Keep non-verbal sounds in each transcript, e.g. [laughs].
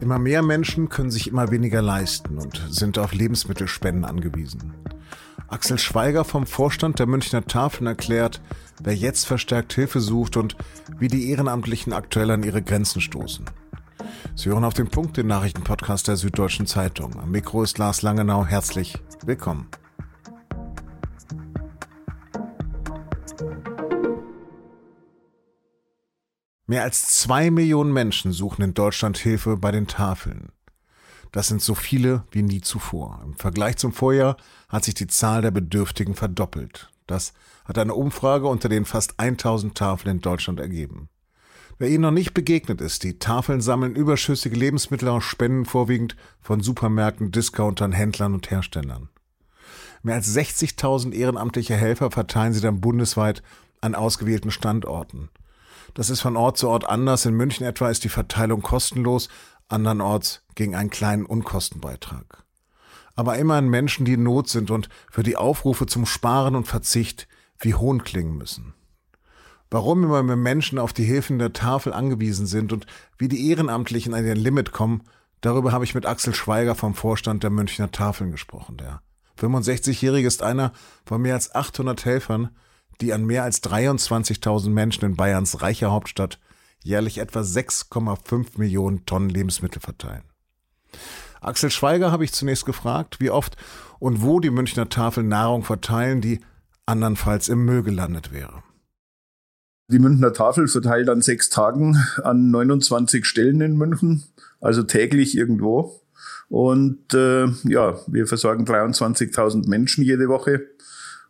Immer mehr Menschen können sich immer weniger leisten und sind auf Lebensmittelspenden angewiesen. Axel Schweiger vom Vorstand der Münchner Tafeln erklärt, wer jetzt verstärkt Hilfe sucht und wie die Ehrenamtlichen aktuell an ihre Grenzen stoßen. Sie hören auf den Punkt den Nachrichtenpodcast der Süddeutschen Zeitung. Am Mikro ist Lars Langenau. Herzlich willkommen. Mehr als zwei Millionen Menschen suchen in Deutschland Hilfe bei den Tafeln. Das sind so viele wie nie zuvor. Im Vergleich zum Vorjahr hat sich die Zahl der Bedürftigen verdoppelt. Das hat eine Umfrage unter den fast 1000 Tafeln in Deutschland ergeben. Wer ihnen noch nicht begegnet ist, die Tafeln sammeln überschüssige Lebensmittel aus Spenden vorwiegend von Supermärkten, Discountern, Händlern und Herstellern. Mehr als 60.000 ehrenamtliche Helfer verteilen sie dann bundesweit an ausgewählten Standorten. Das ist von Ort zu Ort anders. In München etwa ist die Verteilung kostenlos, andernorts gegen einen kleinen Unkostenbeitrag. Aber immerhin Menschen, die in Not sind und für die Aufrufe zum Sparen und Verzicht wie Hohn klingen müssen. Warum immer mehr Menschen auf die Hilfen der Tafel angewiesen sind und wie die Ehrenamtlichen an ihr Limit kommen, darüber habe ich mit Axel Schweiger vom Vorstand der Münchner Tafeln gesprochen. Der 65-Jährige ist einer von mehr als 800 Helfern, die an mehr als 23.000 Menschen in Bayerns reicher Hauptstadt jährlich etwa 6,5 Millionen Tonnen Lebensmittel verteilen. Axel Schweiger habe ich zunächst gefragt, wie oft und wo die Münchner Tafeln Nahrung verteilen, die andernfalls im Müll gelandet wäre. Die Münchner Tafel verteilt an sechs Tagen an 29 Stellen in München, also täglich irgendwo. Und äh, ja, wir versorgen 23.000 Menschen jede Woche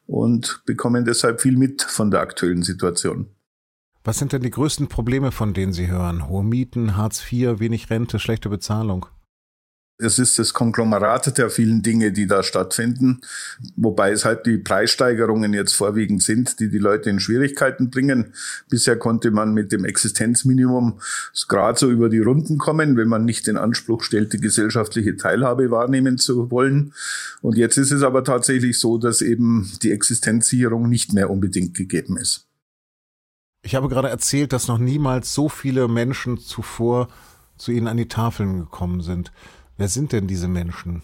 und bekommen deshalb viel mit von der aktuellen Situation. Was sind denn die größten Probleme, von denen Sie hören? Hohe Mieten, Hartz IV, wenig Rente, schlechte Bezahlung? Es ist das Konglomerat der vielen Dinge, die da stattfinden, wobei es halt die Preissteigerungen jetzt vorwiegend sind, die die Leute in Schwierigkeiten bringen. Bisher konnte man mit dem Existenzminimum gerade so über die Runden kommen, wenn man nicht den Anspruch stellte, gesellschaftliche Teilhabe wahrnehmen zu wollen. Und jetzt ist es aber tatsächlich so, dass eben die Existenzsicherung nicht mehr unbedingt gegeben ist. Ich habe gerade erzählt, dass noch niemals so viele Menschen zuvor zu Ihnen an die Tafeln gekommen sind. Wer sind denn diese Menschen?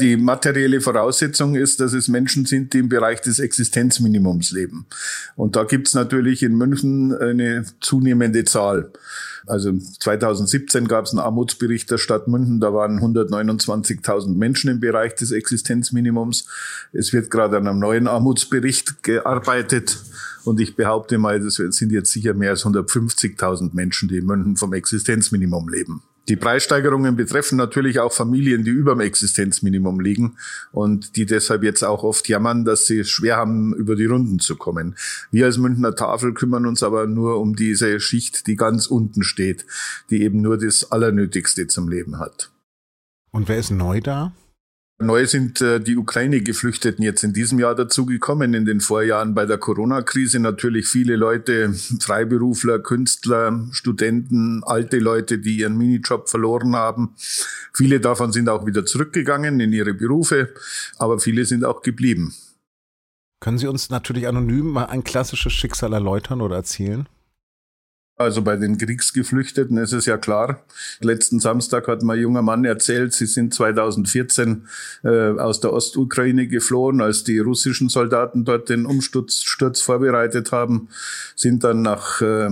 Die materielle Voraussetzung ist, dass es Menschen sind, die im Bereich des Existenzminimums leben. Und da gibt es natürlich in München eine zunehmende Zahl. Also 2017 gab es einen Armutsbericht der Stadt München, da waren 129.000 Menschen im Bereich des Existenzminimums. Es wird gerade an einem neuen Armutsbericht gearbeitet. Und ich behaupte mal, das sind jetzt sicher mehr als 150.000 Menschen, die in München vom Existenzminimum leben. Die Preissteigerungen betreffen natürlich auch Familien, die über dem Existenzminimum liegen und die deshalb jetzt auch oft jammern, dass sie es schwer haben, über die Runden zu kommen. Wir als Münchner Tafel kümmern uns aber nur um diese Schicht, die ganz unten steht, die eben nur das Allernötigste zum Leben hat. Und wer ist neu da? Neu sind äh, die Ukraine-Geflüchteten jetzt in diesem Jahr dazugekommen. In den Vorjahren bei der Corona-Krise natürlich viele Leute, Freiberufler, Künstler, Studenten, alte Leute, die ihren Minijob verloren haben. Viele davon sind auch wieder zurückgegangen in ihre Berufe, aber viele sind auch geblieben. Können Sie uns natürlich anonym mal ein klassisches Schicksal erläutern oder erzählen? Also bei den Kriegsgeflüchteten ist es ja klar. Letzten Samstag hat mein junger Mann erzählt, sie sind 2014 äh, aus der Ostukraine geflohen, als die russischen Soldaten dort den Umsturz Sturz vorbereitet haben, sind dann nach äh,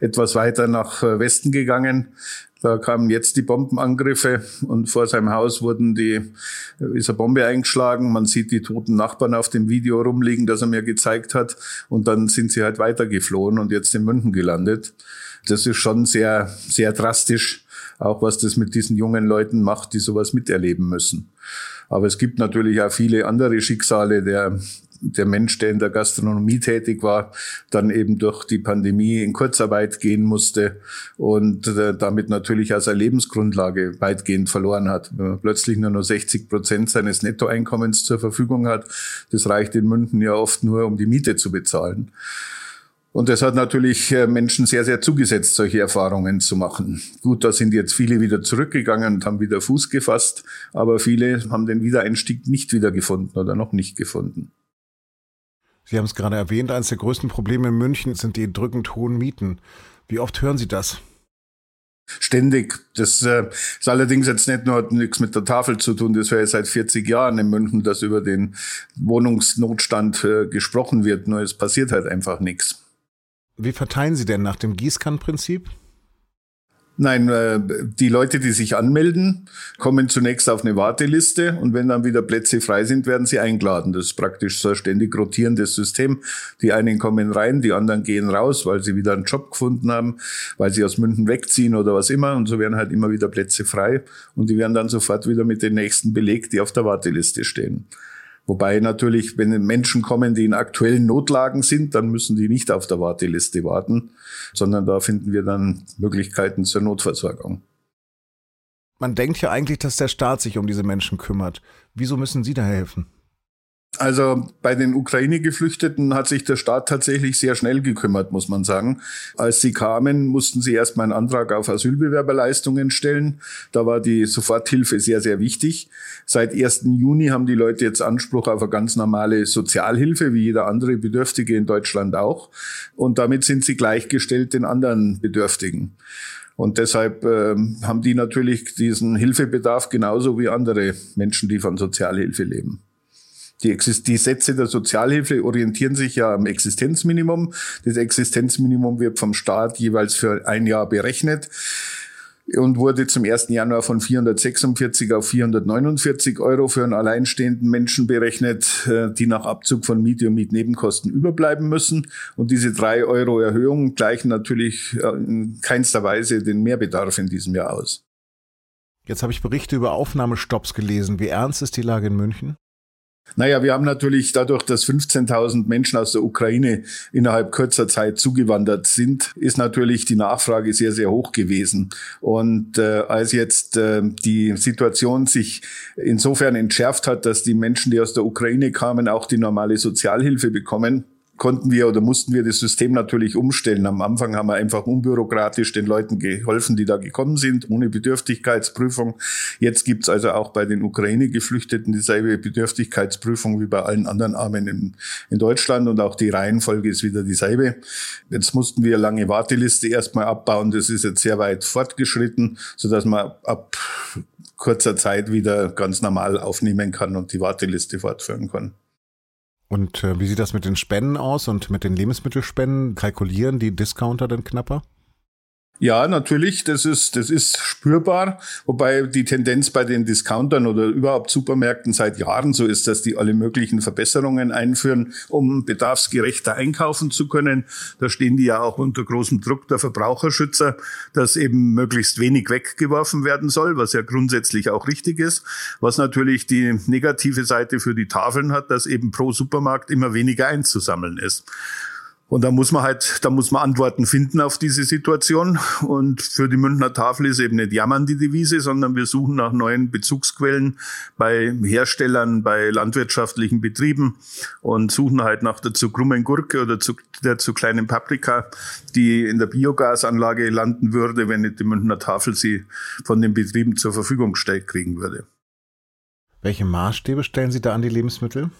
etwas weiter nach äh, Westen gegangen, da kamen jetzt die Bombenangriffe und vor seinem Haus wurden die, ist eine Bombe eingeschlagen. Man sieht die toten Nachbarn auf dem Video rumliegen, das er mir gezeigt hat. Und dann sind sie halt weitergeflohen und jetzt in München gelandet. Das ist schon sehr, sehr drastisch, auch was das mit diesen jungen Leuten macht, die sowas miterleben müssen. Aber es gibt natürlich auch viele andere Schicksale der, der Mensch, der in der Gastronomie tätig war, dann eben durch die Pandemie in Kurzarbeit gehen musste und äh, damit natürlich auch seine Lebensgrundlage weitgehend verloren hat. Wenn man plötzlich nur noch 60 Prozent seines Nettoeinkommens zur Verfügung hat, das reicht in München ja oft nur, um die Miete zu bezahlen. Und das hat natürlich äh, Menschen sehr, sehr zugesetzt, solche Erfahrungen zu machen. Gut, da sind jetzt viele wieder zurückgegangen und haben wieder Fuß gefasst, aber viele haben den Wiedereinstieg nicht wiedergefunden oder noch nicht gefunden. Sie haben es gerade erwähnt, eines der größten Probleme in München sind die drückend hohen Mieten. Wie oft hören Sie das? Ständig. Das äh, ist allerdings jetzt nicht nur nichts mit der Tafel zu tun. Das wäre ja seit 40 Jahren in München, dass über den Wohnungsnotstand äh, gesprochen wird. Nur es passiert halt einfach nichts. Wie verteilen Sie denn nach dem Gießkannenprinzip? Nein, äh, die Leute, die sich anmelden, kommen zunächst auf eine Warteliste und wenn dann wieder Plätze frei sind, werden sie eingeladen. Das ist praktisch so ein ständig rotierendes System. Die einen kommen rein, die anderen gehen raus, weil sie wieder einen Job gefunden haben, weil sie aus München wegziehen oder was immer und so werden halt immer wieder Plätze frei und die werden dann sofort wieder mit den nächsten belegt, die auf der Warteliste stehen. Wobei natürlich, wenn Menschen kommen, die in aktuellen Notlagen sind, dann müssen die nicht auf der Warteliste warten, sondern da finden wir dann Möglichkeiten zur Notversorgung. Man denkt ja eigentlich, dass der Staat sich um diese Menschen kümmert. Wieso müssen Sie da helfen? Also bei den Ukraine-Geflüchteten hat sich der Staat tatsächlich sehr schnell gekümmert, muss man sagen. Als sie kamen, mussten sie erstmal einen Antrag auf Asylbewerberleistungen stellen. Da war die Soforthilfe sehr, sehr wichtig. Seit 1. Juni haben die Leute jetzt Anspruch auf eine ganz normale Sozialhilfe, wie jeder andere Bedürftige in Deutschland auch. Und damit sind sie gleichgestellt den anderen Bedürftigen. Und deshalb äh, haben die natürlich diesen Hilfebedarf genauso wie andere Menschen, die von Sozialhilfe leben. Die, die Sätze der Sozialhilfe orientieren sich ja am Existenzminimum. Das Existenzminimum wird vom Staat jeweils für ein Jahr berechnet und wurde zum 1. Januar von 446 auf 449 Euro für einen alleinstehenden Menschen berechnet, äh, die nach Abzug von Miete und Mietnebenkosten überbleiben müssen. Und diese drei Euro Erhöhung gleichen natürlich äh, in keinster Weise den Mehrbedarf in diesem Jahr aus. Jetzt habe ich Berichte über Aufnahmestopps gelesen. Wie ernst ist die Lage in München? Naja, wir haben natürlich dadurch, dass 15.000 Menschen aus der Ukraine innerhalb kurzer Zeit zugewandert sind, ist natürlich die Nachfrage sehr, sehr hoch gewesen. Und äh, als jetzt äh, die Situation sich insofern entschärft hat, dass die Menschen, die aus der Ukraine kamen, auch die normale Sozialhilfe bekommen, konnten wir oder mussten wir das System natürlich umstellen. Am Anfang haben wir einfach unbürokratisch den Leuten geholfen, die da gekommen sind, ohne Bedürftigkeitsprüfung. Jetzt gibt's also auch bei den Ukraine-Geflüchteten dieselbe Bedürftigkeitsprüfung wie bei allen anderen Armen in, in Deutschland und auch die Reihenfolge ist wieder dieselbe. Jetzt mussten wir lange Warteliste erstmal abbauen. Das ist jetzt sehr weit fortgeschritten, sodass man ab kurzer Zeit wieder ganz normal aufnehmen kann und die Warteliste fortführen kann. Und äh, wie sieht das mit den Spenden aus und mit den Lebensmittelspenden? Kalkulieren die Discounter denn knapper? Ja, natürlich, das ist, das ist spürbar, wobei die Tendenz bei den Discountern oder überhaupt Supermärkten seit Jahren so ist, dass die alle möglichen Verbesserungen einführen, um bedarfsgerechter einkaufen zu können. Da stehen die ja auch unter großem Druck der Verbraucherschützer, dass eben möglichst wenig weggeworfen werden soll, was ja grundsätzlich auch richtig ist. Was natürlich die negative Seite für die Tafeln hat, dass eben pro Supermarkt immer weniger einzusammeln ist. Und da muss man halt, da muss man Antworten finden auf diese Situation. Und für die Münchner Tafel ist eben nicht jammern die Devise, sondern wir suchen nach neuen Bezugsquellen bei Herstellern, bei landwirtschaftlichen Betrieben und suchen halt nach der zu krummen Gurke oder zu, der zu kleinen Paprika, die in der Biogasanlage landen würde, wenn nicht die Münchner Tafel sie von den Betrieben zur Verfügung gestellt kriegen würde. Welche Maßstäbe stellen Sie da an die Lebensmittel?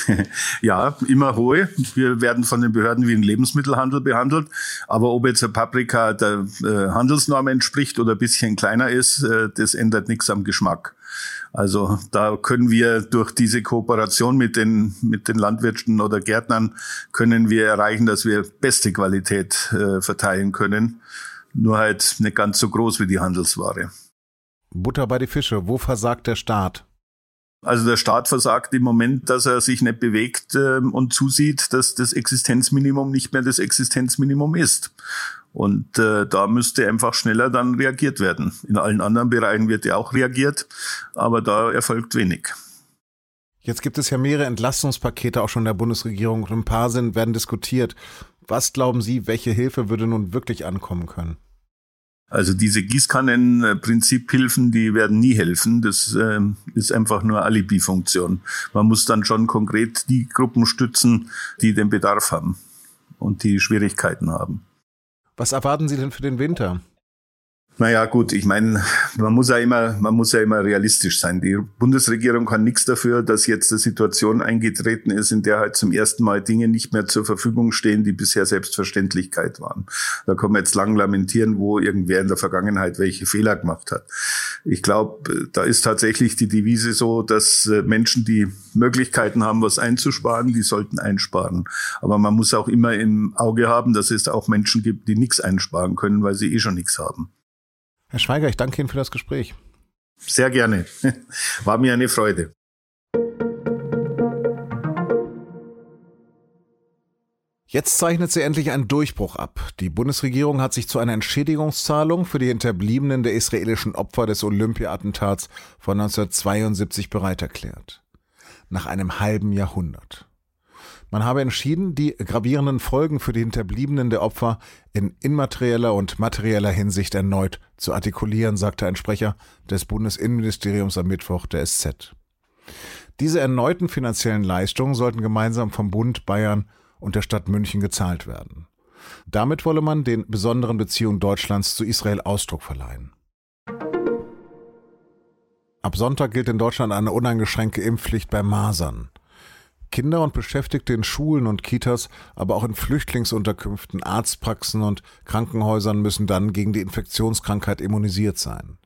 [laughs] ja, immer hohe. Wir werden von den Behörden wie ein Lebensmittelhandel behandelt. Aber ob jetzt eine Paprika der äh, Handelsnorm entspricht oder ein bisschen kleiner ist, äh, das ändert nichts am Geschmack. Also da können wir durch diese Kooperation mit den, mit den Landwirten oder Gärtnern können wir erreichen, dass wir beste Qualität äh, verteilen können. Nur halt nicht ganz so groß wie die Handelsware. Butter bei die Fische. Wo versagt der Staat? Also der Staat versagt im Moment, dass er sich nicht bewegt äh, und zusieht, dass das Existenzminimum nicht mehr das Existenzminimum ist. Und äh, da müsste einfach schneller dann reagiert werden. In allen anderen Bereichen wird ja auch reagiert, aber da erfolgt wenig. Jetzt gibt es ja mehrere Entlastungspakete auch schon der Bundesregierung und ein paar sind, werden diskutiert. Was glauben Sie, welche Hilfe würde nun wirklich ankommen können? Also diese Gießkannen-Prinziphilfen, die werden nie helfen. Das äh, ist einfach nur Alibi-Funktion. Man muss dann schon konkret die Gruppen stützen, die den Bedarf haben und die Schwierigkeiten haben. Was erwarten Sie denn für den Winter? Naja, gut, ich meine, man muss ja immer, man muss ja immer realistisch sein. Die Bundesregierung kann nichts dafür, dass jetzt eine Situation eingetreten ist, in der halt zum ersten Mal Dinge nicht mehr zur Verfügung stehen, die bisher Selbstverständlichkeit waren. Da kann man jetzt lang lamentieren, wo irgendwer in der Vergangenheit welche Fehler gemacht hat. Ich glaube, da ist tatsächlich die Devise so, dass äh, Menschen, die Möglichkeiten haben, was einzusparen, die sollten einsparen. Aber man muss auch immer im Auge haben, dass es auch Menschen gibt, die nichts einsparen können, weil sie eh schon nichts haben. Herr Schweiger, ich danke Ihnen für das Gespräch. Sehr gerne. [laughs] War mir eine Freude. Jetzt zeichnet sie endlich einen Durchbruch ab. Die Bundesregierung hat sich zu einer Entschädigungszahlung für die Hinterbliebenen der israelischen Opfer des Olympia-Attentats von 1972 bereit erklärt. Nach einem halben Jahrhundert. Man habe entschieden, die gravierenden Folgen für die Hinterbliebenen der Opfer in immaterieller und materieller Hinsicht erneut zu artikulieren, sagte ein Sprecher des Bundesinnenministeriums am Mittwoch der SZ. Diese erneuten finanziellen Leistungen sollten gemeinsam vom Bund, Bayern und der Stadt München gezahlt werden. Damit wolle man den besonderen Beziehungen Deutschlands zu Israel Ausdruck verleihen. Ab Sonntag gilt in Deutschland eine uneingeschränkte Impfpflicht bei Masern. Kinder und Beschäftigte in Schulen und Kitas, aber auch in Flüchtlingsunterkünften, Arztpraxen und Krankenhäusern müssen dann gegen die Infektionskrankheit immunisiert sein.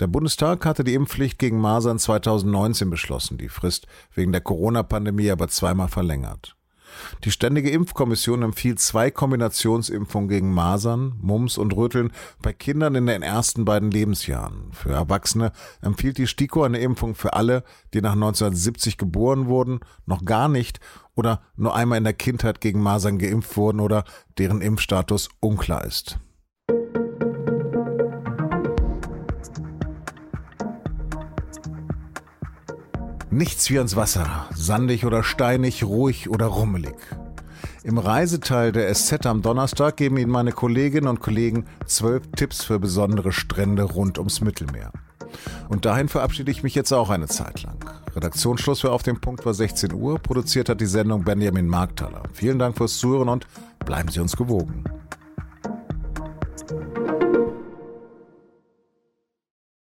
Der Bundestag hatte die Impfpflicht gegen Masern 2019 beschlossen, die Frist wegen der Corona-Pandemie aber zweimal verlängert. Die Ständige Impfkommission empfiehlt zwei Kombinationsimpfungen gegen Masern, Mumps und Röteln bei Kindern in den ersten beiden Lebensjahren. Für Erwachsene empfiehlt die STIKO eine Impfung für alle, die nach 1970 geboren wurden, noch gar nicht oder nur einmal in der Kindheit gegen Masern geimpft wurden oder deren Impfstatus unklar ist. Nichts wie ans Wasser, sandig oder steinig, ruhig oder rummelig. Im Reiseteil der SZ am Donnerstag geben Ihnen meine Kolleginnen und Kollegen zwölf Tipps für besondere Strände rund ums Mittelmeer. Und dahin verabschiede ich mich jetzt auch eine Zeit lang. Redaktionsschluss für Auf dem Punkt war 16 Uhr. Produziert hat die Sendung Benjamin Markthaler. Vielen Dank fürs Zuhören und bleiben Sie uns gewogen.